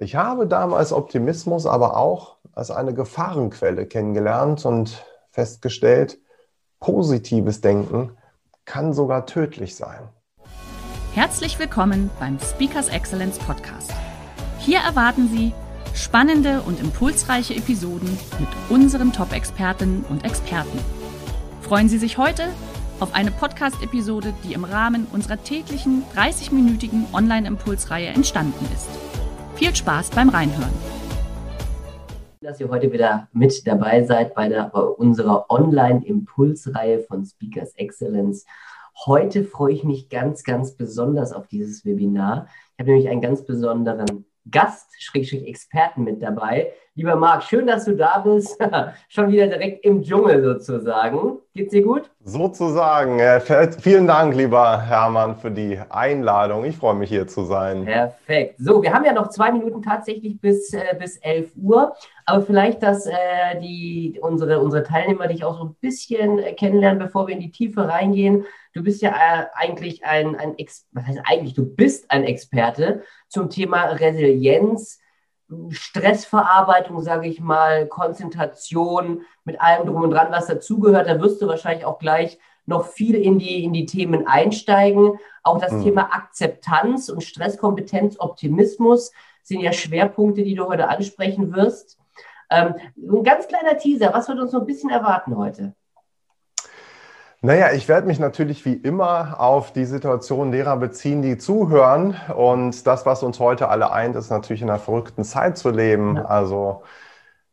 Ich habe damals Optimismus aber auch als eine Gefahrenquelle kennengelernt und festgestellt, positives Denken kann sogar tödlich sein. Herzlich willkommen beim Speakers Excellence Podcast. Hier erwarten Sie spannende und impulsreiche Episoden mit unseren Top-Expertinnen und Experten. Freuen Sie sich heute auf eine Podcast-Episode, die im Rahmen unserer täglichen 30-minütigen Online-Impulsreihe entstanden ist. Viel Spaß beim Reinhören. Dass ihr heute wieder mit dabei seid bei, der, bei unserer Online-Impulsreihe von Speakers Excellence. Heute freue ich mich ganz, ganz besonders auf dieses Webinar. Ich habe nämlich einen ganz besonderen Gast, Schrägstrich Experten mit dabei. Lieber Marc, schön, dass du da bist. Schon wieder direkt im Dschungel sozusagen. Geht's dir gut? Sozusagen. Vielen Dank, lieber Hermann, für die Einladung. Ich freue mich hier zu sein. Perfekt. So, wir haben ja noch zwei Minuten tatsächlich bis, äh, bis 11 Uhr. Aber vielleicht, dass äh, die, unsere, unsere Teilnehmer dich auch so ein bisschen äh, kennenlernen, bevor wir in die Tiefe reingehen. Du bist ja äh, eigentlich ein, ein Ex was heißt eigentlich, du bist ein Experte zum Thema Resilienz, Stressverarbeitung, sage ich mal, Konzentration, mit allem drum und dran, was dazugehört. Da wirst du wahrscheinlich auch gleich noch viel in die, in die Themen einsteigen. Auch das mhm. Thema Akzeptanz und Stresskompetenz, Optimismus sind ja Schwerpunkte, die du heute ansprechen wirst. Ähm, ein ganz kleiner Teaser, was wird uns so ein bisschen erwarten heute? Naja, ich werde mich natürlich wie immer auf die Situation derer beziehen, die zuhören. Und das, was uns heute alle eint, ist natürlich in einer verrückten Zeit zu leben. Ja. Also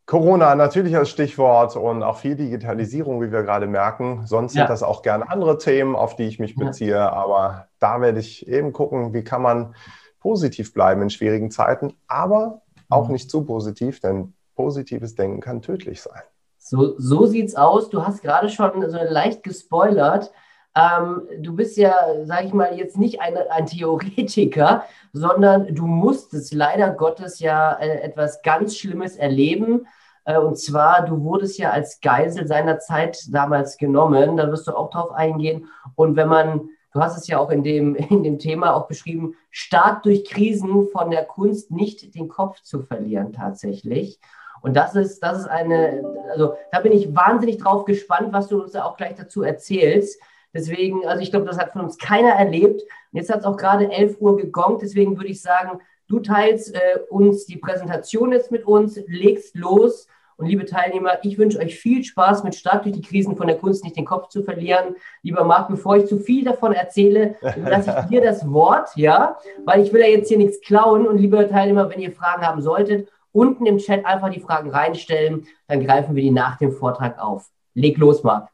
Corona natürlich als Stichwort und auch viel Digitalisierung, wie wir gerade merken. Sonst ja. sind das auch gerne andere Themen, auf die ich mich beziehe. Ja. Aber da werde ich eben gucken, wie kann man positiv bleiben in schwierigen Zeiten, aber auch mhm. nicht zu positiv, denn positives Denken kann tödlich sein. So, so sieht's aus. Du hast gerade schon so leicht gespoilert. Ähm, du bist ja, sage ich mal, jetzt nicht ein, ein Theoretiker, sondern du musstest leider Gottes ja äh, etwas ganz Schlimmes erleben. Äh, und zwar, du wurdest ja als Geisel seiner Zeit damals genommen. Da wirst du auch drauf eingehen. Und wenn man, du hast es ja auch in dem, in dem Thema auch beschrieben, stark durch Krisen von der Kunst nicht den Kopf zu verlieren tatsächlich. Und das ist, das ist eine, also da bin ich wahnsinnig drauf gespannt, was du uns auch gleich dazu erzählst. Deswegen, also ich glaube, das hat von uns keiner erlebt. Und jetzt hat es auch gerade 11 Uhr gegongt. Deswegen würde ich sagen, du teilst äh, uns die Präsentation jetzt mit uns, legst los. Und liebe Teilnehmer, ich wünsche euch viel Spaß mit Stark durch die Krisen von der Kunst nicht den Kopf zu verlieren. Lieber Marc, bevor ich zu viel davon erzähle, lasse ich dir das Wort, ja, weil ich will ja jetzt hier nichts klauen. Und liebe Teilnehmer, wenn ihr Fragen haben solltet, unten im Chat einfach die Fragen reinstellen, dann greifen wir die nach dem Vortrag auf. Leg los, Marc.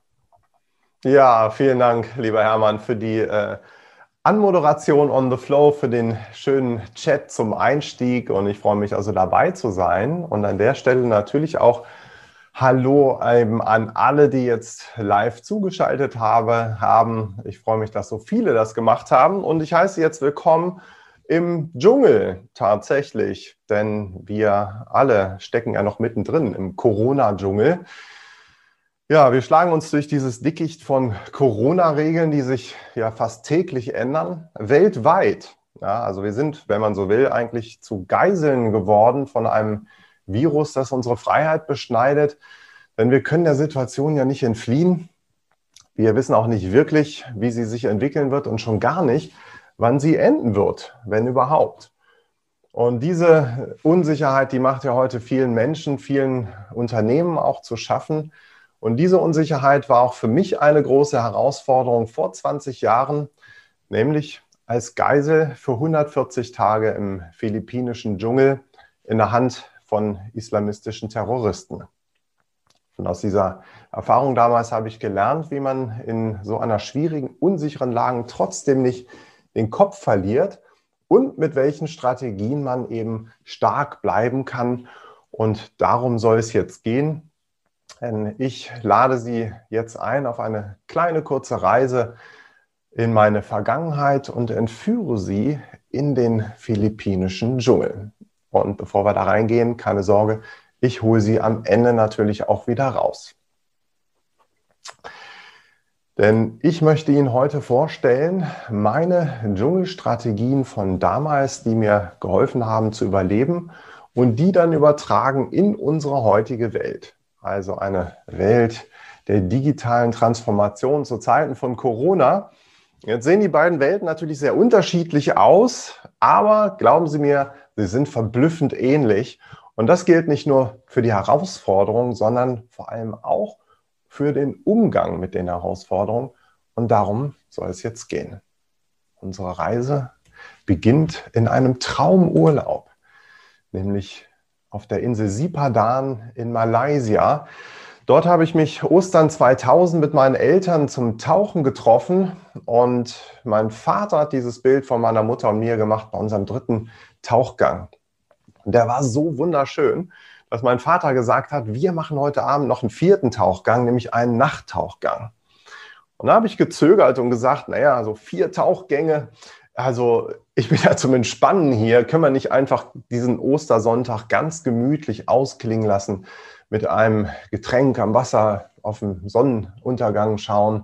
Ja, vielen Dank, lieber Hermann, für die äh, Anmoderation on the flow, für den schönen Chat zum Einstieg. Und ich freue mich also dabei zu sein. Und an der Stelle natürlich auch Hallo ähm, an alle, die jetzt live zugeschaltet habe, haben. Ich freue mich, dass so viele das gemacht haben. Und ich heiße jetzt willkommen im Dschungel tatsächlich, denn wir alle stecken ja noch mittendrin im Corona-Dschungel. Ja, wir schlagen uns durch dieses Dickicht von Corona-Regeln, die sich ja fast täglich ändern, weltweit. Ja, also wir sind, wenn man so will, eigentlich zu Geiseln geworden von einem Virus, das unsere Freiheit beschneidet. Denn wir können der Situation ja nicht entfliehen. Wir wissen auch nicht wirklich, wie sie sich entwickeln wird und schon gar nicht, wann sie enden wird, wenn überhaupt. Und diese Unsicherheit, die macht ja heute vielen Menschen, vielen Unternehmen auch zu schaffen. Und diese Unsicherheit war auch für mich eine große Herausforderung vor 20 Jahren, nämlich als Geisel für 140 Tage im philippinischen Dschungel in der Hand von islamistischen Terroristen. Und aus dieser Erfahrung damals habe ich gelernt, wie man in so einer schwierigen, unsicheren Lage trotzdem nicht den Kopf verliert und mit welchen Strategien man eben stark bleiben kann. Und darum soll es jetzt gehen. Denn ich lade Sie jetzt ein auf eine kleine kurze Reise in meine Vergangenheit und entführe Sie in den philippinischen Dschungel. Und bevor wir da reingehen, keine Sorge, ich hole Sie am Ende natürlich auch wieder raus. Denn ich möchte Ihnen heute vorstellen, meine Dschungelstrategien von damals, die mir geholfen haben zu überleben und die dann übertragen in unsere heutige Welt. Also eine Welt der digitalen Transformation zu Zeiten von Corona. Jetzt sehen die beiden Welten natürlich sehr unterschiedlich aus, aber glauben Sie mir, sie sind verblüffend ähnlich. Und das gilt nicht nur für die Herausforderungen, sondern vor allem auch für den Umgang mit den Herausforderungen. Und darum soll es jetzt gehen. Unsere Reise beginnt in einem Traumurlaub, nämlich auf der Insel Sipadan in Malaysia. Dort habe ich mich Ostern 2000 mit meinen Eltern zum Tauchen getroffen und mein Vater hat dieses Bild von meiner Mutter und mir gemacht bei unserem dritten Tauchgang. Der war so wunderschön, dass mein Vater gesagt hat, wir machen heute Abend noch einen vierten Tauchgang, nämlich einen Nachttauchgang. Und da habe ich gezögert und gesagt, naja, so vier Tauchgänge, also ich bin ja zum Entspannen hier, können wir nicht einfach diesen Ostersonntag ganz gemütlich ausklingen lassen mit einem Getränk am Wasser auf den Sonnenuntergang schauen.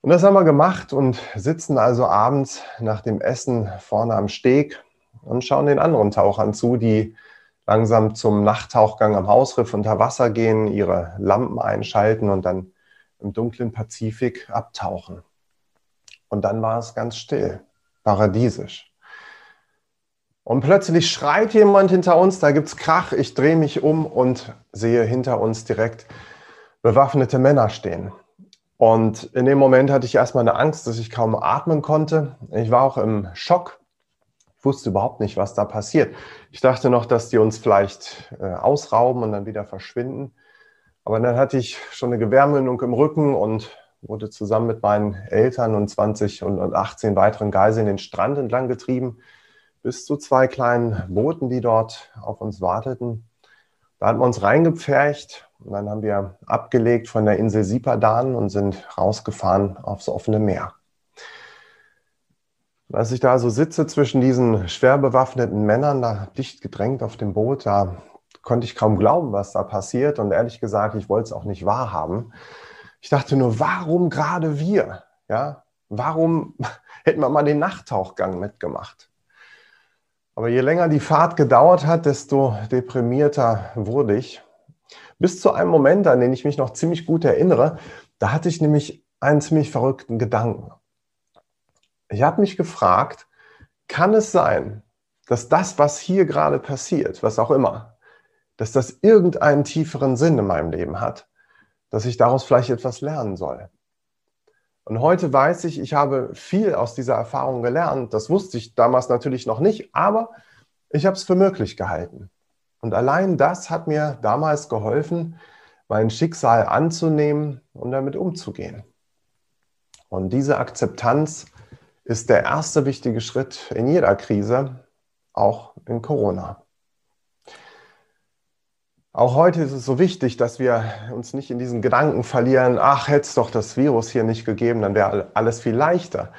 Und das haben wir gemacht und sitzen also abends nach dem Essen vorne am Steg und schauen den anderen Tauchern zu, die langsam zum Nachttauchgang am Hausriff unter Wasser gehen, ihre Lampen einschalten und dann im dunklen Pazifik abtauchen. Und dann war es ganz still, paradiesisch. Und plötzlich schreit jemand hinter uns, da gibt es Krach, ich drehe mich um und sehe hinter uns direkt bewaffnete Männer stehen. Und in dem Moment hatte ich erstmal eine Angst, dass ich kaum atmen konnte. Ich war auch im Schock. Ich wusste überhaupt nicht, was da passiert. Ich dachte noch, dass die uns vielleicht äh, ausrauben und dann wieder verschwinden. Aber dann hatte ich schon eine Gewehrmündung im Rücken und wurde zusammen mit meinen Eltern und 20 und 18 weiteren Geiseln den Strand entlang getrieben bis zu zwei kleinen Booten, die dort auf uns warteten. Da hatten wir uns reingepfercht und dann haben wir abgelegt von der Insel Sipadan und sind rausgefahren aufs offene Meer. Als ich da so sitze zwischen diesen schwer bewaffneten Männern, da dicht gedrängt auf dem Boot, da konnte ich kaum glauben, was da passiert. Und ehrlich gesagt, ich wollte es auch nicht wahrhaben. Ich dachte nur, warum gerade wir? Ja, warum hätten wir mal den Nachttauchgang mitgemacht? Aber je länger die Fahrt gedauert hat, desto deprimierter wurde ich. Bis zu einem Moment, an den ich mich noch ziemlich gut erinnere, da hatte ich nämlich einen ziemlich verrückten Gedanken. Ich habe mich gefragt, kann es sein, dass das, was hier gerade passiert, was auch immer, dass das irgendeinen tieferen Sinn in meinem Leben hat, dass ich daraus vielleicht etwas lernen soll? Und heute weiß ich, ich habe viel aus dieser Erfahrung gelernt. Das wusste ich damals natürlich noch nicht, aber ich habe es für möglich gehalten. Und allein das hat mir damals geholfen, mein Schicksal anzunehmen und damit umzugehen. Und diese Akzeptanz ist der erste wichtige Schritt in jeder Krise, auch in Corona. Auch heute ist es so wichtig, dass wir uns nicht in diesen Gedanken verlieren, ach, hätte es doch das Virus hier nicht gegeben, dann wäre alles viel leichter.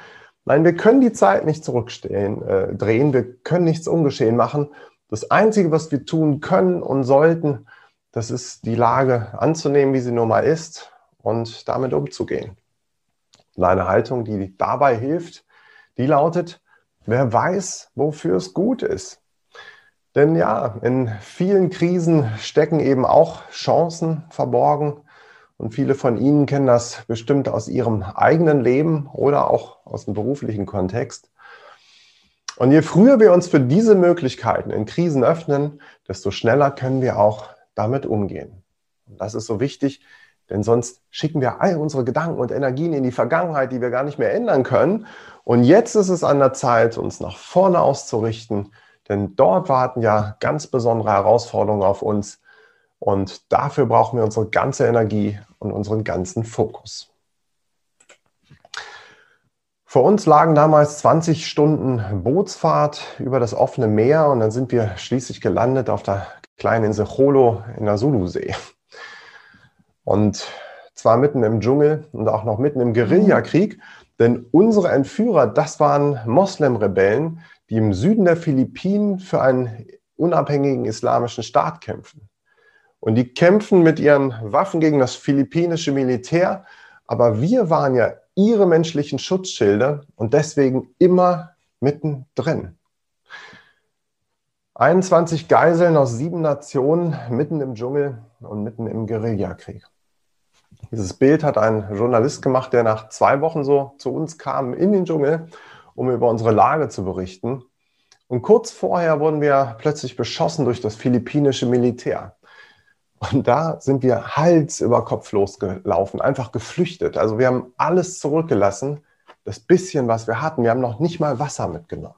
Nein, wir können die Zeit nicht zurückstehen, äh, drehen, wir können nichts ungeschehen machen. Das Einzige, was wir tun können und sollten, das ist die Lage anzunehmen, wie sie nun mal ist und damit umzugehen. Eine Haltung, die dabei hilft, die lautet, wer weiß, wofür es gut ist. Denn ja, in vielen Krisen stecken eben auch Chancen verborgen. Und viele von Ihnen kennen das bestimmt aus Ihrem eigenen Leben oder auch aus dem beruflichen Kontext. Und je früher wir uns für diese Möglichkeiten in Krisen öffnen, desto schneller können wir auch damit umgehen. Und das ist so wichtig, denn sonst schicken wir all unsere Gedanken und Energien in die Vergangenheit, die wir gar nicht mehr ändern können. Und jetzt ist es an der Zeit, uns nach vorne auszurichten denn dort warten ja ganz besondere Herausforderungen auf uns. Und dafür brauchen wir unsere ganze Energie und unseren ganzen Fokus. Vor uns lagen damals 20 Stunden Bootsfahrt über das offene Meer und dann sind wir schließlich gelandet auf der kleinen Insel Cholo in der Sulusee. Und zwar mitten im Dschungel und auch noch mitten im Guerillakrieg, denn unsere Entführer, das waren Moslem-Rebellen, die im Süden der Philippinen für einen unabhängigen islamischen Staat kämpfen. Und die kämpfen mit ihren Waffen gegen das philippinische Militär. Aber wir waren ja ihre menschlichen Schutzschilde und deswegen immer mittendrin. 21 Geiseln aus sieben Nationen mitten im Dschungel und mitten im Guerillakrieg. Dieses Bild hat ein Journalist gemacht, der nach zwei Wochen so zu uns kam in den Dschungel, um über unsere Lage zu berichten. Und kurz vorher wurden wir plötzlich beschossen durch das philippinische Militär. Und da sind wir Hals über Kopf losgelaufen, einfach geflüchtet. Also wir haben alles zurückgelassen, das bisschen, was wir hatten. Wir haben noch nicht mal Wasser mitgenommen.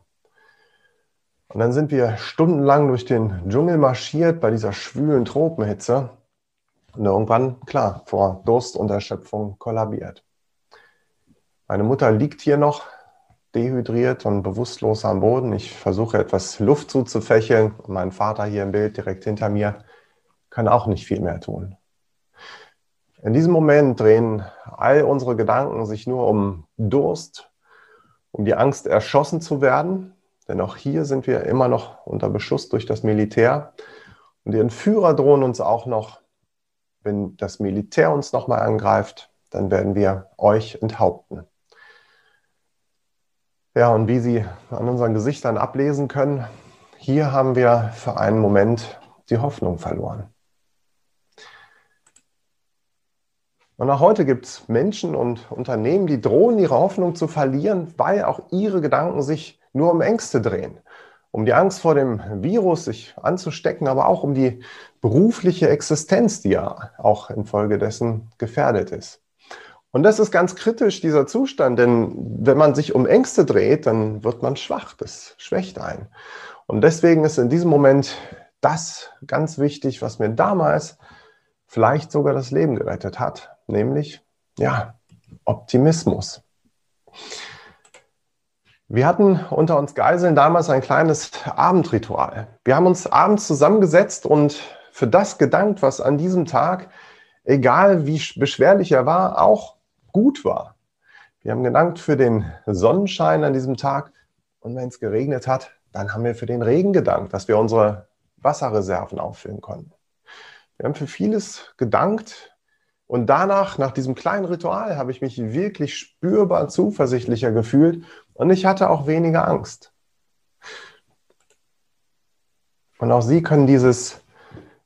Und dann sind wir stundenlang durch den Dschungel marschiert bei dieser schwülen Tropenhitze und irgendwann, klar, vor Durst und Erschöpfung kollabiert. Meine Mutter liegt hier noch dehydriert und bewusstlos am Boden. Ich versuche etwas Luft zuzufächeln und mein Vater hier im Bild direkt hinter mir kann auch nicht viel mehr tun. In diesem Moment drehen all unsere Gedanken sich nur um Durst, um die Angst, erschossen zu werden. Denn auch hier sind wir immer noch unter Beschuss durch das Militär. Und die Entführer drohen uns auch noch, wenn das Militär uns nochmal angreift, dann werden wir euch enthaupten. Ja, und wie Sie an unseren Gesichtern ablesen können, hier haben wir für einen Moment die Hoffnung verloren. Und auch heute gibt es Menschen und Unternehmen, die drohen, ihre Hoffnung zu verlieren, weil auch ihre Gedanken sich nur um Ängste drehen. Um die Angst vor dem Virus sich anzustecken, aber auch um die berufliche Existenz, die ja auch infolgedessen gefährdet ist. Und das ist ganz kritisch, dieser Zustand, denn wenn man sich um Ängste dreht, dann wird man schwach, das schwächt ein. Und deswegen ist in diesem Moment das ganz wichtig, was mir damals vielleicht sogar das Leben gerettet hat, nämlich ja, Optimismus. Wir hatten unter uns Geiseln damals ein kleines Abendritual. Wir haben uns abends zusammengesetzt und für das gedankt, was an diesem Tag, egal wie beschwerlich er war, auch gut war. Wir haben gedankt für den Sonnenschein an diesem Tag und wenn es geregnet hat, dann haben wir für den Regen gedankt, dass wir unsere Wasserreserven auffüllen konnten. Wir haben für vieles gedankt, und danach, nach diesem kleinen Ritual, habe ich mich wirklich spürbar zuversichtlicher gefühlt und ich hatte auch weniger Angst. Und auch Sie können dieses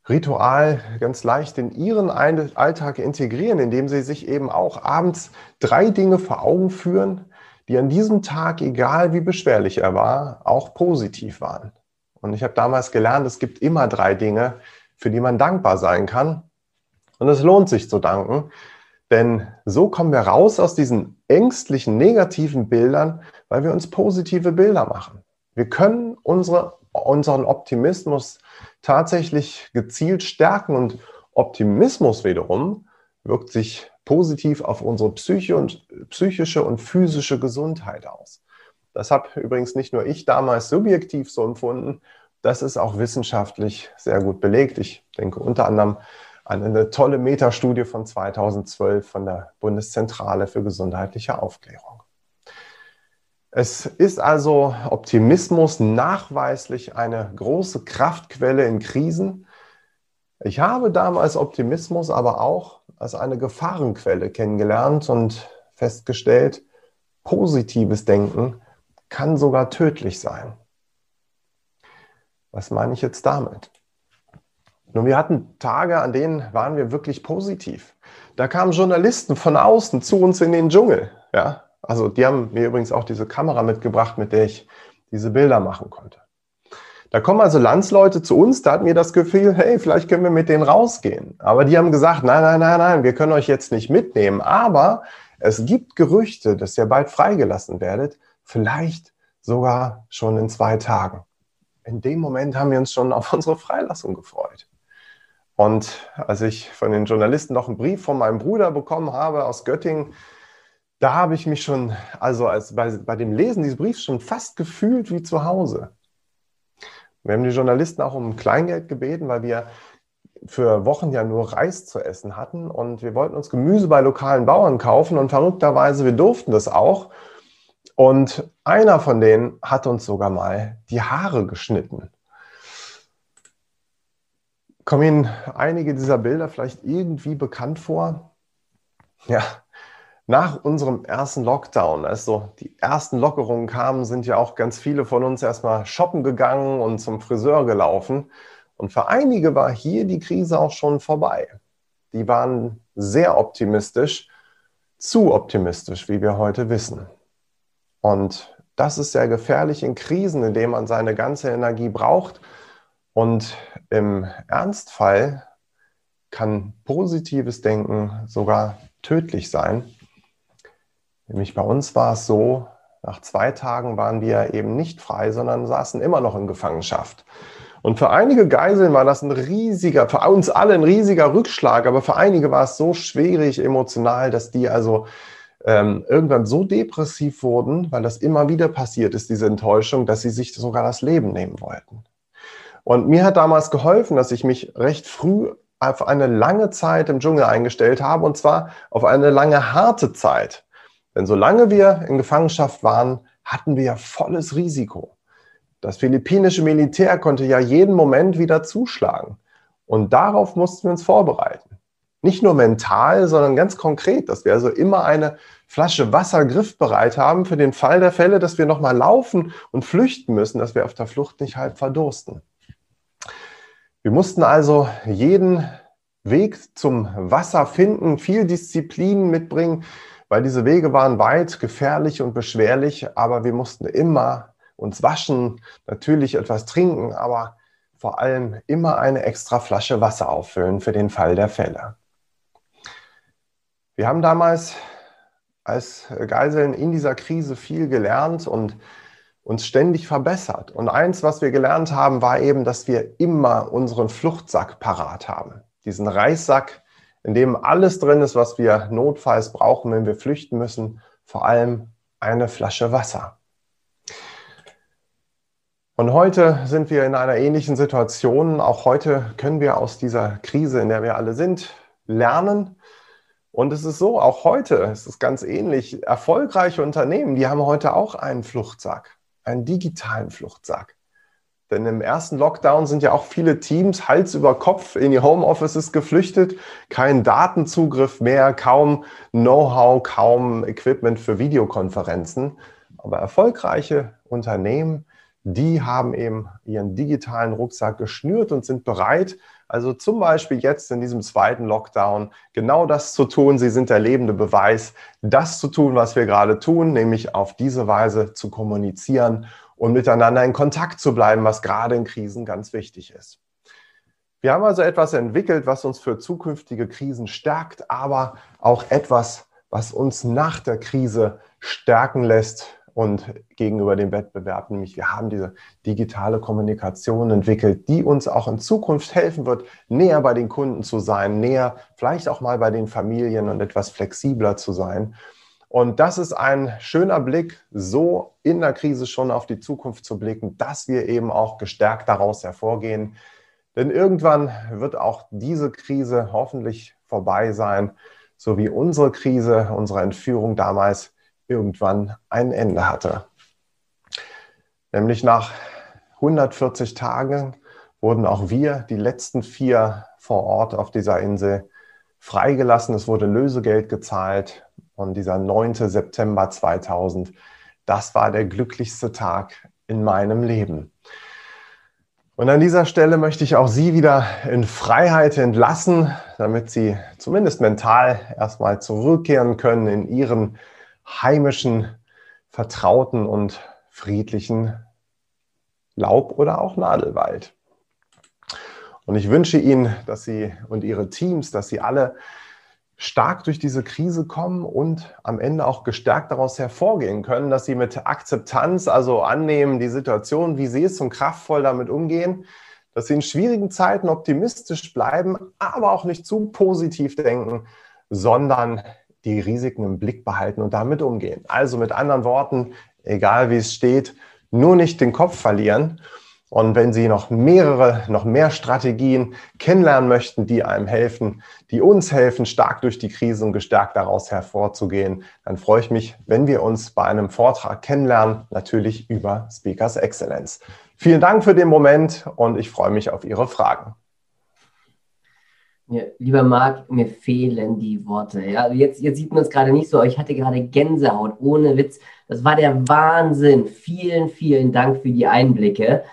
Ritual ganz leicht in Ihren Alltag integrieren, indem Sie sich eben auch abends drei Dinge vor Augen führen, die an diesem Tag, egal wie beschwerlich er war, auch positiv waren. Und ich habe damals gelernt, es gibt immer drei Dinge, für die man dankbar sein kann. Und es lohnt sich zu danken, denn so kommen wir raus aus diesen ängstlichen, negativen Bildern, weil wir uns positive Bilder machen. Wir können unsere, unseren Optimismus tatsächlich gezielt stärken und Optimismus wiederum wirkt sich positiv auf unsere Psyche und, psychische und physische Gesundheit aus. Das habe übrigens nicht nur ich damals subjektiv so empfunden, das ist auch wissenschaftlich sehr gut belegt. Ich denke unter anderem an eine tolle Metastudie von 2012 von der Bundeszentrale für gesundheitliche Aufklärung. Es ist also Optimismus nachweislich eine große Kraftquelle in Krisen. Ich habe damals Optimismus aber auch als eine Gefahrenquelle kennengelernt und festgestellt, positives Denken kann sogar tödlich sein. Was meine ich jetzt damit? Nun, wir hatten Tage, an denen waren wir wirklich positiv. Da kamen Journalisten von außen zu uns in den Dschungel. Ja, also die haben mir übrigens auch diese Kamera mitgebracht, mit der ich diese Bilder machen konnte. Da kommen also Landsleute zu uns, da hatten wir das Gefühl, hey, vielleicht können wir mit denen rausgehen. Aber die haben gesagt, nein, nein, nein, nein, wir können euch jetzt nicht mitnehmen. Aber es gibt Gerüchte, dass ihr bald freigelassen werdet, vielleicht sogar schon in zwei Tagen. In dem Moment haben wir uns schon auf unsere Freilassung gefreut. Und als ich von den Journalisten noch einen Brief von meinem Bruder bekommen habe aus Göttingen, da habe ich mich schon, also als bei, bei dem Lesen dieses Briefs schon fast gefühlt wie zu Hause. Wir haben die Journalisten auch um Kleingeld gebeten, weil wir für Wochen ja nur Reis zu essen hatten und wir wollten uns Gemüse bei lokalen Bauern kaufen und verrückterweise, wir durften das auch. Und einer von denen hat uns sogar mal die Haare geschnitten. Kommen Ihnen einige dieser Bilder vielleicht irgendwie bekannt vor? Ja, nach unserem ersten Lockdown, als so die ersten Lockerungen kamen, sind ja auch ganz viele von uns erstmal shoppen gegangen und zum Friseur gelaufen. Und für einige war hier die Krise auch schon vorbei. Die waren sehr optimistisch, zu optimistisch, wie wir heute wissen. Und das ist sehr gefährlich in Krisen, in denen man seine ganze Energie braucht. Und im Ernstfall kann positives Denken sogar tödlich sein. Nämlich bei uns war es so, nach zwei Tagen waren wir eben nicht frei, sondern saßen immer noch in Gefangenschaft. Und für einige Geiseln war das ein riesiger, für uns alle ein riesiger Rückschlag, aber für einige war es so schwierig emotional, dass die also ähm, irgendwann so depressiv wurden, weil das immer wieder passiert ist, diese Enttäuschung, dass sie sich sogar das Leben nehmen wollten. Und mir hat damals geholfen, dass ich mich recht früh auf eine lange Zeit im Dschungel eingestellt habe, und zwar auf eine lange harte Zeit. Denn solange wir in Gefangenschaft waren, hatten wir ja volles Risiko. Das philippinische Militär konnte ja jeden Moment wieder zuschlagen. Und darauf mussten wir uns vorbereiten. Nicht nur mental, sondern ganz konkret, dass wir also immer eine Flasche Wasser griffbereit haben für den Fall der Fälle, dass wir nochmal laufen und flüchten müssen, dass wir auf der Flucht nicht halb verdursten. Wir mussten also jeden Weg zum Wasser finden, viel Disziplin mitbringen, weil diese Wege waren weit, gefährlich und beschwerlich, aber wir mussten immer uns waschen, natürlich etwas trinken, aber vor allem immer eine extra Flasche Wasser auffüllen für den Fall der Fälle. Wir haben damals als Geiseln in dieser Krise viel gelernt und uns ständig verbessert. Und eins, was wir gelernt haben, war eben, dass wir immer unseren Fluchtsack parat haben. Diesen Reissack, in dem alles drin ist, was wir notfalls brauchen, wenn wir flüchten müssen, vor allem eine Flasche Wasser. Und heute sind wir in einer ähnlichen Situation. Auch heute können wir aus dieser Krise, in der wir alle sind, lernen. Und es ist so, auch heute ist es ganz ähnlich. Erfolgreiche Unternehmen, die haben heute auch einen Fluchtsack, einen digitalen Fluchtsack. Denn im ersten Lockdown sind ja auch viele Teams Hals über Kopf in die Homeoffices geflüchtet. Kein Datenzugriff mehr, kaum Know-how, kaum Equipment für Videokonferenzen. Aber erfolgreiche Unternehmen, die haben eben ihren digitalen Rucksack geschnürt und sind bereit, also zum Beispiel jetzt in diesem zweiten Lockdown genau das zu tun. Sie sind der lebende Beweis, das zu tun, was wir gerade tun, nämlich auf diese Weise zu kommunizieren und miteinander in Kontakt zu bleiben, was gerade in Krisen ganz wichtig ist. Wir haben also etwas entwickelt, was uns für zukünftige Krisen stärkt, aber auch etwas, was uns nach der Krise stärken lässt und gegenüber dem Wettbewerb, nämlich wir haben diese digitale Kommunikation entwickelt, die uns auch in Zukunft helfen wird, näher bei den Kunden zu sein, näher vielleicht auch mal bei den Familien und etwas flexibler zu sein. Und das ist ein schöner Blick, so in der Krise schon auf die Zukunft zu blicken, dass wir eben auch gestärkt daraus hervorgehen. Denn irgendwann wird auch diese Krise hoffentlich vorbei sein, so wie unsere Krise, unsere Entführung damals irgendwann ein Ende hatte. Nämlich nach 140 Tagen wurden auch wir, die letzten vier vor Ort auf dieser Insel, freigelassen. Es wurde Lösegeld gezahlt. Und dieser 9. September 2000, das war der glücklichste Tag in meinem Leben. Und an dieser Stelle möchte ich auch Sie wieder in Freiheit entlassen, damit Sie zumindest mental erstmal zurückkehren können in Ihren heimischen, vertrauten und friedlichen Laub- oder auch Nadelwald. Und ich wünsche Ihnen, dass Sie und Ihre Teams, dass Sie alle stark durch diese Krise kommen und am Ende auch gestärkt daraus hervorgehen können, dass sie mit Akzeptanz, also annehmen die Situation, wie sie ist und kraftvoll damit umgehen, dass sie in schwierigen Zeiten optimistisch bleiben, aber auch nicht zu positiv denken, sondern die Risiken im Blick behalten und damit umgehen. Also mit anderen Worten, egal wie es steht, nur nicht den Kopf verlieren. Und wenn Sie noch mehrere, noch mehr Strategien kennenlernen möchten, die einem helfen, die uns helfen, stark durch die Krise und gestärkt daraus hervorzugehen, dann freue ich mich, wenn wir uns bei einem Vortrag kennenlernen, natürlich über Speakers Excellence. Vielen Dank für den Moment und ich freue mich auf Ihre Fragen. Ja, lieber Marc, mir fehlen die Worte. Ja, also jetzt, jetzt sieht man es gerade nicht so, ich hatte gerade Gänsehaut, ohne Witz. Das war der Wahnsinn. Vielen, vielen Dank für die Einblicke.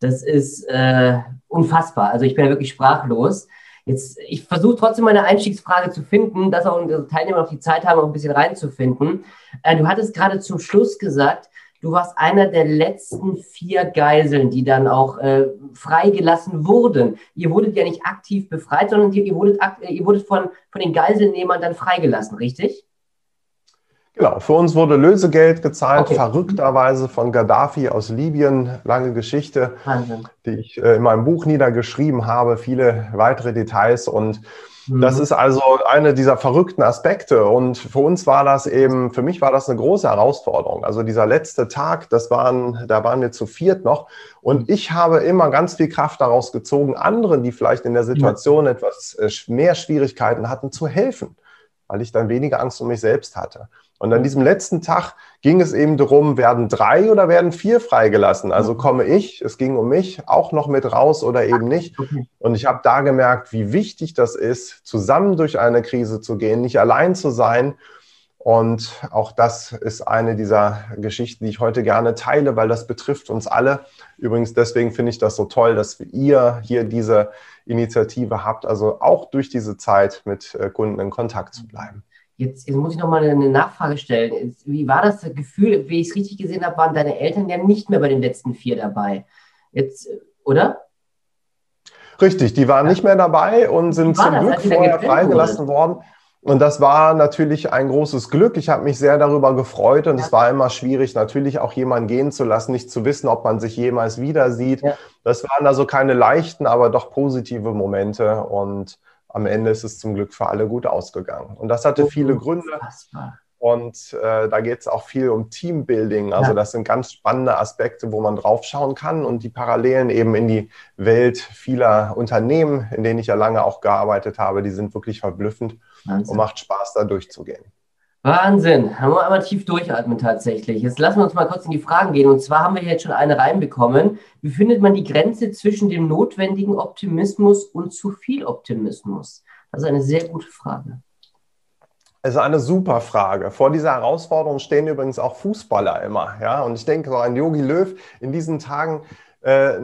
Das ist äh, unfassbar. Also ich bin ja wirklich sprachlos. Jetzt, ich versuche trotzdem meine Einstiegsfrage zu finden, dass auch unsere Teilnehmer noch die Zeit haben, auch ein bisschen reinzufinden. Äh, du hattest gerade zum Schluss gesagt, du warst einer der letzten vier Geiseln, die dann auch äh, freigelassen wurden. Ihr wurdet ja nicht aktiv befreit, sondern ihr, ihr wurdet, ihr wurdet von, von den Geiselnehmern dann freigelassen, richtig? Genau, für uns wurde Lösegeld gezahlt, okay. verrückterweise von Gaddafi aus Libyen. Lange Geschichte, Wahnsinn. die ich äh, in meinem Buch niedergeschrieben habe, viele weitere Details und das mhm. ist also eine dieser verrückten Aspekte. Und für uns war das eben, für mich war das eine große Herausforderung. Also dieser letzte Tag, das waren, da waren wir zu viert noch. Und ich habe immer ganz viel Kraft daraus gezogen, anderen, die vielleicht in der Situation etwas äh, mehr Schwierigkeiten hatten, zu helfen, weil ich dann weniger Angst um mich selbst hatte. Und an diesem letzten Tag ging es eben darum, werden drei oder werden vier freigelassen? Also mhm. komme ich, es ging um mich, auch noch mit raus oder eben nicht. Und ich habe da gemerkt, wie wichtig das ist, zusammen durch eine Krise zu gehen, nicht allein zu sein. Und auch das ist eine dieser Geschichten, die ich heute gerne teile, weil das betrifft uns alle. Übrigens, deswegen finde ich das so toll, dass ihr hier diese Initiative habt, also auch durch diese Zeit mit äh, Kunden in Kontakt zu bleiben. Jetzt, jetzt muss ich noch mal eine Nachfrage stellen. Wie war das Gefühl, wie ich es richtig gesehen habe, waren deine Eltern ja nicht mehr bei den letzten vier dabei. Jetzt, oder? Richtig, die waren nicht mehr dabei und sind zum Glück vorher freigelassen worden. Und das war natürlich ein großes Glück. Ich habe mich sehr darüber gefreut und ja. es war immer schwierig, natürlich auch jemanden gehen zu lassen, nicht zu wissen, ob man sich jemals wieder sieht. Ja. Das waren also keine leichten, aber doch positive Momente und am Ende ist es zum Glück für alle gut ausgegangen. Und das hatte oh, viele Gründe. Und äh, da geht es auch viel um Teambuilding. Also ja. das sind ganz spannende Aspekte, wo man draufschauen kann und die Parallelen eben in die Welt vieler Unternehmen, in denen ich ja lange auch gearbeitet habe, die sind wirklich verblüffend Wahnsinn. und macht Spaß, da durchzugehen. Wahnsinn. Haben wir einmal tief durchatmen tatsächlich. Jetzt lassen wir uns mal kurz in die Fragen gehen. Und zwar haben wir jetzt schon eine reinbekommen. Wie findet man die Grenze zwischen dem notwendigen Optimismus und zu viel Optimismus? Das ist eine sehr gute Frage. Es ist eine super Frage. Vor dieser Herausforderung stehen übrigens auch Fußballer immer. Ja? Und ich denke, so ein Yogi Löw in diesen Tagen äh,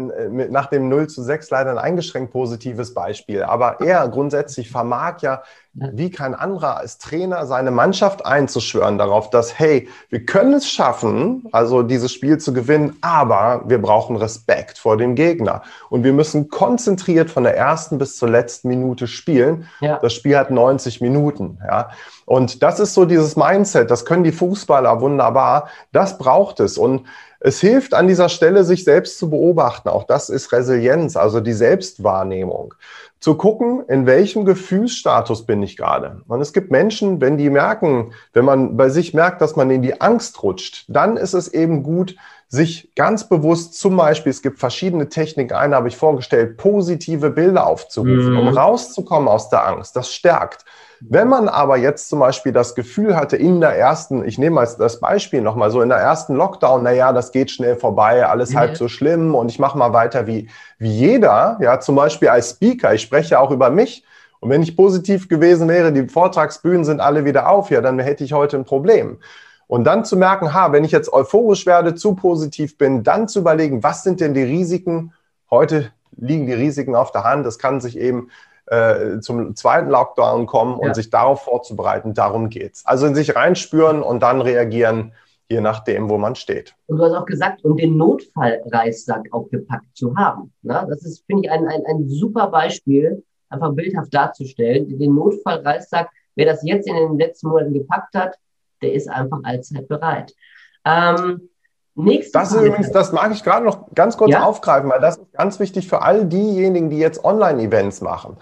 nach dem 0 zu 6 leider ein eingeschränkt positives Beispiel. Aber er grundsätzlich vermag ja wie kein anderer als Trainer seine Mannschaft einzuschwören darauf, dass, hey, wir können es schaffen, also dieses Spiel zu gewinnen, aber wir brauchen Respekt vor dem Gegner. Und wir müssen konzentriert von der ersten bis zur letzten Minute spielen. Ja. Das Spiel hat 90 Minuten. Ja. Und das ist so dieses Mindset, das können die Fußballer wunderbar. Das braucht es. Und es hilft an dieser Stelle, sich selbst zu beobachten. Auch das ist Resilienz, also die Selbstwahrnehmung zu gucken, in welchem Gefühlsstatus bin ich gerade. Und es gibt Menschen, wenn die merken, wenn man bei sich merkt, dass man in die Angst rutscht, dann ist es eben gut, sich ganz bewusst zum Beispiel, es gibt verschiedene Techniken, eine habe ich vorgestellt, positive Bilder aufzurufen, mhm. um rauszukommen aus der Angst. Das stärkt. Wenn man aber jetzt zum Beispiel das Gefühl hatte, in der ersten, ich nehme mal das Beispiel nochmal so, in der ersten Lockdown, naja, das geht schnell vorbei, alles mhm. halb so schlimm und ich mache mal weiter wie, wie jeder, ja, zum Beispiel als Speaker, ich spreche auch über mich. Und wenn ich positiv gewesen wäre, die Vortragsbühnen sind alle wieder auf, ja, dann hätte ich heute ein Problem. Und dann zu merken, ha, wenn ich jetzt euphorisch werde, zu positiv bin, dann zu überlegen, was sind denn die Risiken? Heute liegen die Risiken auf der Hand. Es kann sich eben äh, zum zweiten Lockdown kommen und ja. sich darauf vorzubereiten. Darum geht es. Also in sich reinspüren und dann reagieren, je nachdem, wo man steht. Und du hast auch gesagt, um den Notfallreissack auch gepackt zu haben. Ne? Das ist, finde ich, ein, ein, ein super Beispiel, einfach bildhaft darzustellen. Den Notfallreissack, wer das jetzt in den letzten Monaten gepackt hat, der ist einfach allzeit bereit. Ähm, Nächste das ist übrigens, das mag ich gerade noch ganz kurz ja? aufgreifen, weil das ist ganz wichtig für all diejenigen, die jetzt Online-Events machen.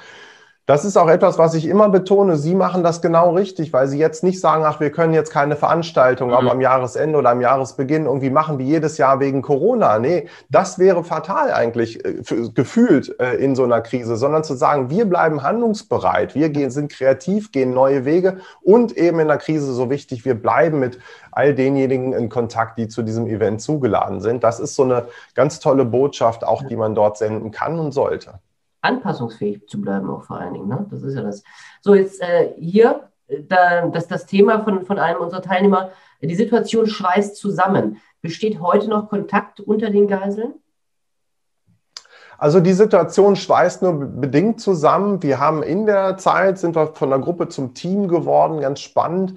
Das ist auch etwas, was ich immer betone. Sie machen das genau richtig, weil Sie jetzt nicht sagen, ach, wir können jetzt keine Veranstaltung mhm. am Jahresende oder am Jahresbeginn irgendwie machen wie jedes Jahr wegen Corona. Nee, das wäre fatal eigentlich äh, gefühlt äh, in so einer Krise, sondern zu sagen, wir bleiben handlungsbereit, wir gehen, sind kreativ, gehen neue Wege und eben in der Krise so wichtig, wir bleiben mit all denjenigen in Kontakt, die zu diesem Event zugeladen sind. Das ist so eine ganz tolle Botschaft, auch die man dort senden kann und sollte anpassungsfähig zu bleiben, auch vor allen Dingen. Ne? Das ist ja das. So, jetzt äh, hier, äh, da, das, das Thema von, von einem unserer Teilnehmer, die Situation schweißt zusammen. Besteht heute noch Kontakt unter den Geiseln? Also die Situation schweißt nur bedingt zusammen. Wir haben in der Zeit, sind wir von der Gruppe zum Team geworden, ganz spannend.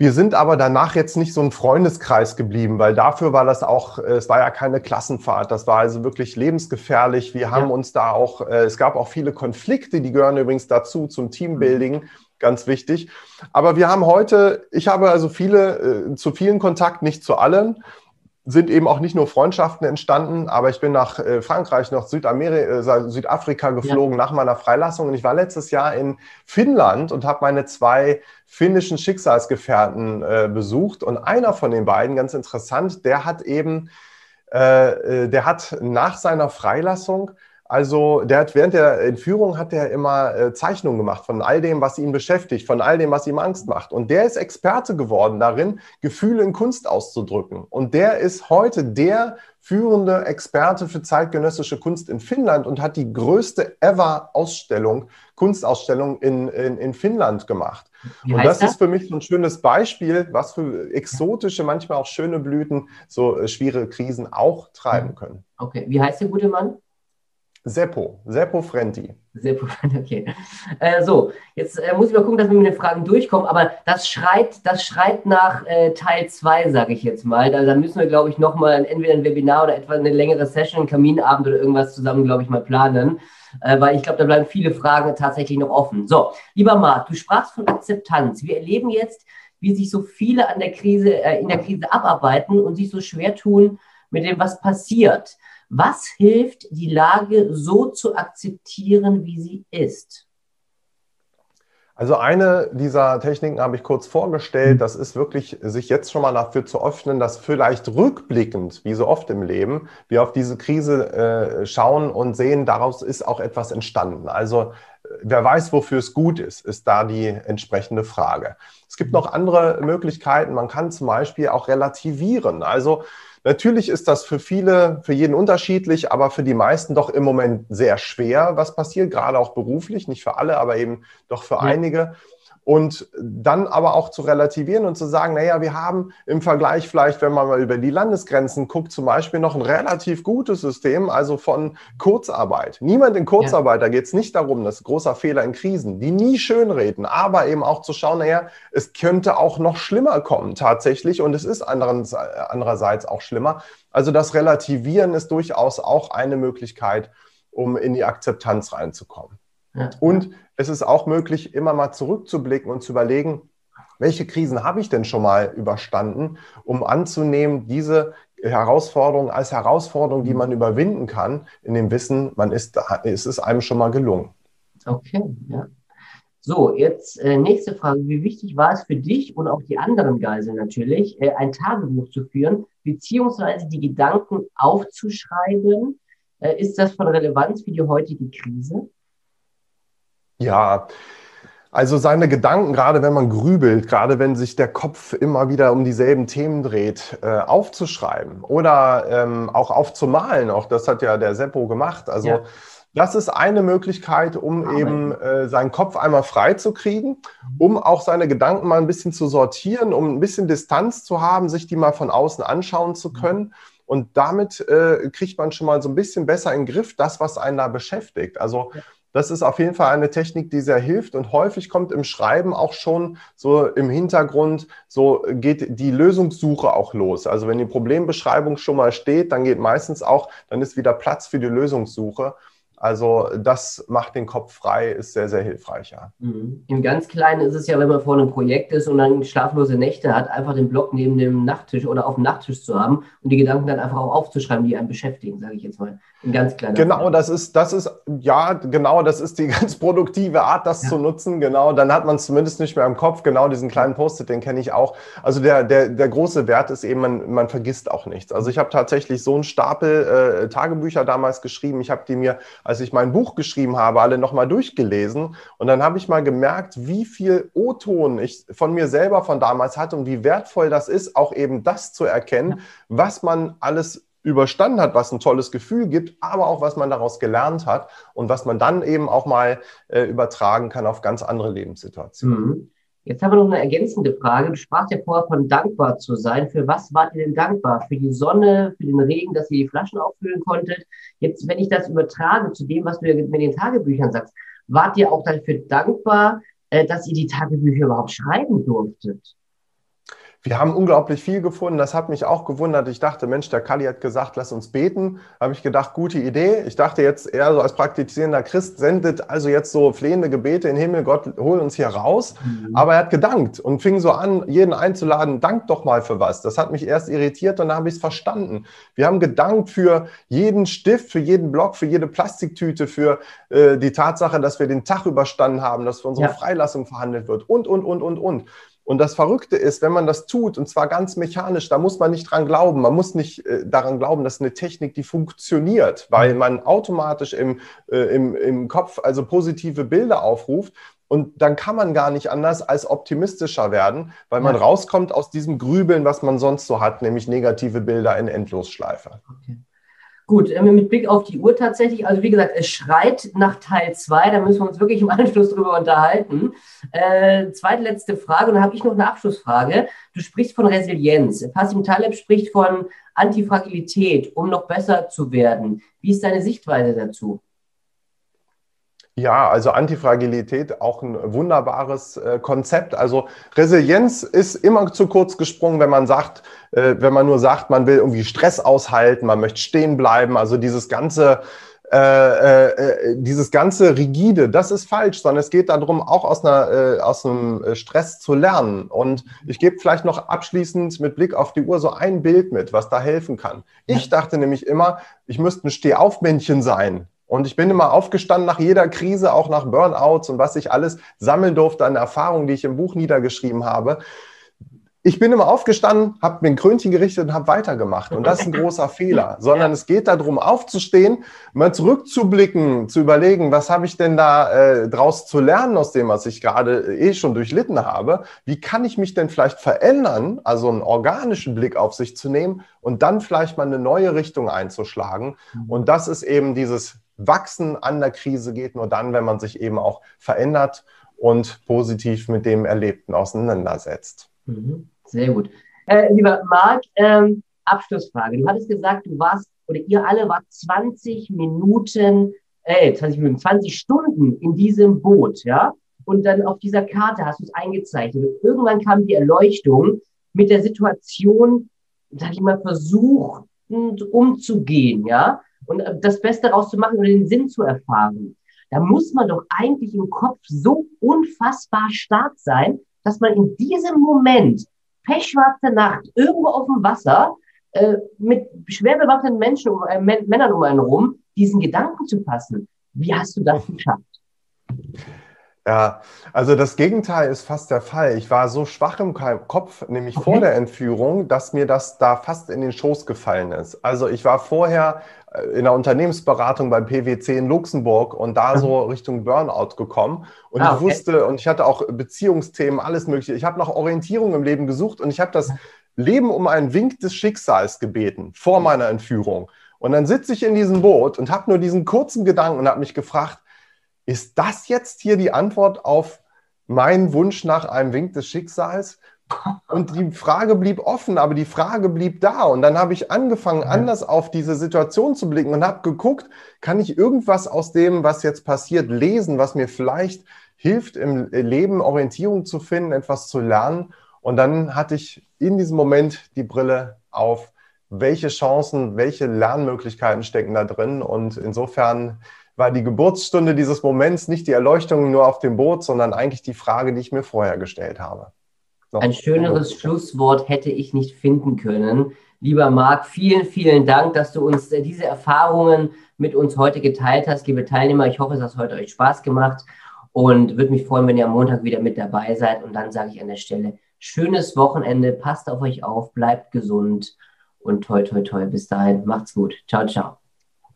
Wir sind aber danach jetzt nicht so ein Freundeskreis geblieben, weil dafür war das auch, äh, es war ja keine Klassenfahrt, das war also wirklich lebensgefährlich. Wir haben ja. uns da auch, äh, es gab auch viele Konflikte, die gehören übrigens dazu, zum Teambuilding, mhm. ganz wichtig. Aber wir haben heute, ich habe also viele, äh, zu vielen Kontakt, nicht zu allen sind eben auch nicht nur Freundschaften entstanden, aber ich bin nach äh, Frankreich, nach Südamerika, äh, Südafrika geflogen ja. nach meiner Freilassung und ich war letztes Jahr in Finnland und habe meine zwei finnischen Schicksalsgefährten äh, besucht und einer von den beiden, ganz interessant, der hat eben, äh, äh der hat nach seiner Freilassung also der hat während der Entführung hat er immer äh, Zeichnungen gemacht von all dem, was ihn beschäftigt, von all dem, was ihm Angst macht. Und der ist Experte geworden darin, Gefühle in Kunst auszudrücken. Und der ist heute der führende Experte für zeitgenössische Kunst in Finnland und hat die größte ever Ausstellung, Kunstausstellung in, in, in Finnland gemacht. Wie und das, das, ist für mich so ein schönes Beispiel, was für exotische, manchmal auch schöne Blüten so äh, schwierige Krisen auch treiben können. Okay, wie heißt der gute Mann? Seppo, Seppo Frenti. Seppo Frenti, okay. Äh, so, jetzt äh, muss ich mal gucken, dass wir mit den Fragen durchkommen, aber das schreit, das schreit nach äh, Teil 2, sage ich jetzt mal. Da, da müssen wir, glaube ich, nochmal entweder ein Webinar oder etwa eine längere Session, einen Kaminabend oder irgendwas zusammen, glaube ich, mal planen. Äh, weil ich glaube, da bleiben viele Fragen tatsächlich noch offen. So, lieber Marc, du sprachst von Akzeptanz. Wir erleben jetzt, wie sich so viele an der Krise, äh, in der Krise abarbeiten und sich so schwer tun mit dem, was passiert. Was hilft, die Lage so zu akzeptieren, wie sie ist? Also eine dieser Techniken habe ich kurz vorgestellt. Das ist wirklich, sich jetzt schon mal dafür zu öffnen, dass vielleicht rückblickend, wie so oft im Leben, wir auf diese Krise äh, schauen und sehen, daraus ist auch etwas entstanden. Also wer weiß, wofür es gut ist, ist da die entsprechende Frage. Es gibt noch andere Möglichkeiten. Man kann zum Beispiel auch relativieren. Also Natürlich ist das für viele, für jeden unterschiedlich, aber für die meisten doch im Moment sehr schwer, was passiert, gerade auch beruflich, nicht für alle, aber eben doch für ja. einige und dann aber auch zu relativieren und zu sagen, naja, wir haben im Vergleich vielleicht, wenn man mal über die Landesgrenzen guckt, zum Beispiel noch ein relativ gutes System, also von Kurzarbeit. Niemand in Kurzarbeit, ja. da geht es nicht darum, das ist ein großer Fehler in Krisen, die nie schönreden, aber eben auch zu schauen, naja, es könnte auch noch schlimmer kommen tatsächlich und es ist andererseits auch schlimmer. Also das Relativieren ist durchaus auch eine Möglichkeit, um in die Akzeptanz reinzukommen. Ja. Und es ist auch möglich, immer mal zurückzublicken und zu überlegen, welche Krisen habe ich denn schon mal überstanden, um anzunehmen, diese Herausforderung als Herausforderung, die man überwinden kann, in dem Wissen, man ist, ist es einem schon mal gelungen. Okay, ja. So, jetzt äh, nächste Frage. Wie wichtig war es für dich und auch die anderen Geiseln natürlich, äh, ein Tagebuch zu führen, beziehungsweise die Gedanken aufzuschreiben? Äh, ist das von Relevanz für die heutige Krise? Ja, also seine Gedanken, gerade wenn man grübelt, gerade wenn sich der Kopf immer wieder um dieselben Themen dreht, äh, aufzuschreiben oder ähm, auch aufzumalen. Auch das hat ja der Seppo gemacht. Also ja. das ist eine Möglichkeit, um Amen. eben äh, seinen Kopf einmal frei zu kriegen, um auch seine Gedanken mal ein bisschen zu sortieren, um ein bisschen Distanz zu haben, sich die mal von außen anschauen zu können. Und damit äh, kriegt man schon mal so ein bisschen besser in den Griff, das, was einen da beschäftigt. Also ja das ist auf jeden Fall eine Technik, die sehr hilft und häufig kommt im Schreiben auch schon so im Hintergrund, so geht die Lösungssuche auch los. Also wenn die Problembeschreibung schon mal steht, dann geht meistens auch, dann ist wieder Platz für die Lösungssuche. Also das macht den Kopf frei, ist sehr, sehr hilfreich, ja. Mhm. Im ganz Kleinen ist es ja, wenn man vor einem Projekt ist und dann schlaflose Nächte hat, einfach den Block neben dem Nachttisch oder auf dem Nachttisch zu haben und die Gedanken dann einfach auch aufzuschreiben, die einen beschäftigen, sage ich jetzt mal. Ein ganz kleiner Genau, Fall. das ist, das ist, ja, genau, das ist die ganz produktive Art, das ja. zu nutzen. Genau, dann hat man es zumindest nicht mehr im Kopf. Genau, diesen kleinen Post-it, den kenne ich auch. Also der, der, der große Wert ist eben, man, man vergisst auch nichts. Also ich habe tatsächlich so einen Stapel äh, Tagebücher damals geschrieben. Ich habe die mir als ich mein Buch geschrieben habe, alle nochmal durchgelesen. Und dann habe ich mal gemerkt, wie viel O-Ton ich von mir selber von damals hatte und wie wertvoll das ist, auch eben das zu erkennen, was man alles überstanden hat, was ein tolles Gefühl gibt, aber auch was man daraus gelernt hat und was man dann eben auch mal äh, übertragen kann auf ganz andere Lebenssituationen. Mhm. Jetzt haben wir noch eine ergänzende Frage. Du sprachst ja vorher von dankbar zu sein. Für was wart ihr denn dankbar? Für die Sonne, für den Regen, dass ihr die Flaschen auffüllen konntet? Jetzt, wenn ich das übertrage zu dem, was du mit den Tagebüchern sagst, wart ihr auch dafür dankbar, äh, dass ihr die Tagebücher überhaupt schreiben durftet? Wir haben unglaublich viel gefunden. Das hat mich auch gewundert. Ich dachte, Mensch, der Kali hat gesagt, lass uns beten. Habe ich gedacht, gute Idee. Ich dachte jetzt eher so als praktizierender Christ sendet also jetzt so flehende Gebete in den Himmel, Gott, hol uns hier raus. Mhm. Aber er hat gedankt und fing so an, jeden einzuladen, dank doch mal für was. Das hat mich erst irritiert und dann habe ich es verstanden. Wir haben gedankt für jeden Stift, für jeden Block, für jede Plastiktüte, für äh, die Tatsache, dass wir den Tag überstanden haben, dass für unsere ja. Freilassung verhandelt wird und, und, und, und, und. Und das Verrückte ist, wenn man das tut, und zwar ganz mechanisch, da muss man nicht dran glauben. Man muss nicht äh, daran glauben, dass eine Technik, die funktioniert, weil man automatisch im, äh, im, im Kopf also positive Bilder aufruft. Und dann kann man gar nicht anders als optimistischer werden, weil man rauskommt aus diesem Grübeln, was man sonst so hat, nämlich negative Bilder in Endlosschleife. Okay. Gut, äh, mit Blick auf die Uhr tatsächlich, also wie gesagt, es schreit nach Teil 2, da müssen wir uns wirklich im Anschluss drüber unterhalten. Äh, zweitletzte Frage, und dann habe ich noch eine Abschlussfrage. Du sprichst von Resilienz. Passim Taleb spricht von Antifragilität, um noch besser zu werden. Wie ist deine Sichtweise dazu? Ja, also Antifragilität auch ein wunderbares äh, Konzept. Also Resilienz ist immer zu kurz gesprungen, wenn man sagt, äh, wenn man nur sagt, man will irgendwie Stress aushalten, man möchte stehen bleiben. Also dieses ganze äh, äh, äh dieses ganze rigide, das ist falsch, sondern es geht darum, auch aus, einer, äh, aus einem Stress zu lernen. Und ich gebe vielleicht noch abschließend mit Blick auf die Uhr so ein Bild mit, was da helfen kann. Ich dachte nämlich immer, ich müsste ein Stehaufmännchen sein. Und ich bin immer aufgestanden nach jeder Krise, auch nach Burnouts und was ich alles sammeln durfte an Erfahrungen, die ich im Buch niedergeschrieben habe. Ich bin immer aufgestanden, habe mir ein Krönchen gerichtet und habe weitergemacht. Und das ist ein großer Fehler. Sondern es geht darum, aufzustehen, mal zurückzublicken, zu überlegen, was habe ich denn da äh, draus zu lernen aus dem, was ich gerade eh schon durchlitten habe? Wie kann ich mich denn vielleicht verändern? Also einen organischen Blick auf sich zu nehmen und dann vielleicht mal eine neue Richtung einzuschlagen. Mhm. Und das ist eben dieses Wachsen an der Krise geht nur dann, wenn man sich eben auch verändert und positiv mit dem Erlebten auseinandersetzt. Mhm. Sehr gut. Äh, lieber Marc, ähm, Abschlussfrage. Du hattest gesagt, du warst oder ihr alle wart 20 Minuten, äh, 20 Minuten, 20 Stunden in diesem Boot, ja? Und dann auf dieser Karte hast du es eingezeichnet. Und irgendwann kam die Erleuchtung mit der Situation, sag ich mal, versuchend umzugehen, ja? Und äh, das Beste rauszumachen oder den Sinn zu erfahren. Da muss man doch eigentlich im Kopf so unfassbar stark sein, dass man in diesem Moment, pechschwarze Nacht, irgendwo auf dem Wasser, äh, mit schwer bewaffneten Menschen, äh, Männern um einen rum, diesen Gedanken zu fassen. Wie hast du das geschafft? Ja, also das Gegenteil ist fast der Fall. Ich war so schwach im Kopf, nämlich okay. vor der Entführung, dass mir das da fast in den Schoß gefallen ist. Also ich war vorher äh, in der Unternehmensberatung beim PwC in Luxemburg und da so Richtung Burnout gekommen. Und ah, okay. ich wusste, und ich hatte auch Beziehungsthemen, alles Mögliche. Ich habe nach Orientierung im Leben gesucht und ich habe das Leben um einen Wink des Schicksals gebeten vor meiner Entführung. Und dann sitze ich in diesem Boot und habe nur diesen kurzen Gedanken und habe mich gefragt, ist das jetzt hier die Antwort auf meinen Wunsch nach einem Wink des Schicksals? Und die Frage blieb offen, aber die Frage blieb da. Und dann habe ich angefangen, anders auf diese Situation zu blicken und habe geguckt, kann ich irgendwas aus dem, was jetzt passiert, lesen, was mir vielleicht hilft, im Leben Orientierung zu finden, etwas zu lernen. Und dann hatte ich in diesem Moment die Brille auf, welche Chancen, welche Lernmöglichkeiten stecken da drin. Und insofern war die Geburtsstunde dieses Moments nicht die Erleuchtung nur auf dem Boot, sondern eigentlich die Frage, die ich mir vorher gestellt habe. Noch Ein schöneres Schlusswort hätte ich nicht finden können. Lieber Marc, vielen, vielen Dank, dass du uns äh, diese Erfahrungen mit uns heute geteilt hast. Liebe Teilnehmer, ich hoffe, es hat heute euch Spaß gemacht und würde mich freuen, wenn ihr am Montag wieder mit dabei seid. Und dann sage ich an der Stelle, schönes Wochenende, passt auf euch auf, bleibt gesund und toi, toi, toi. Bis dahin, macht's gut. Ciao, ciao.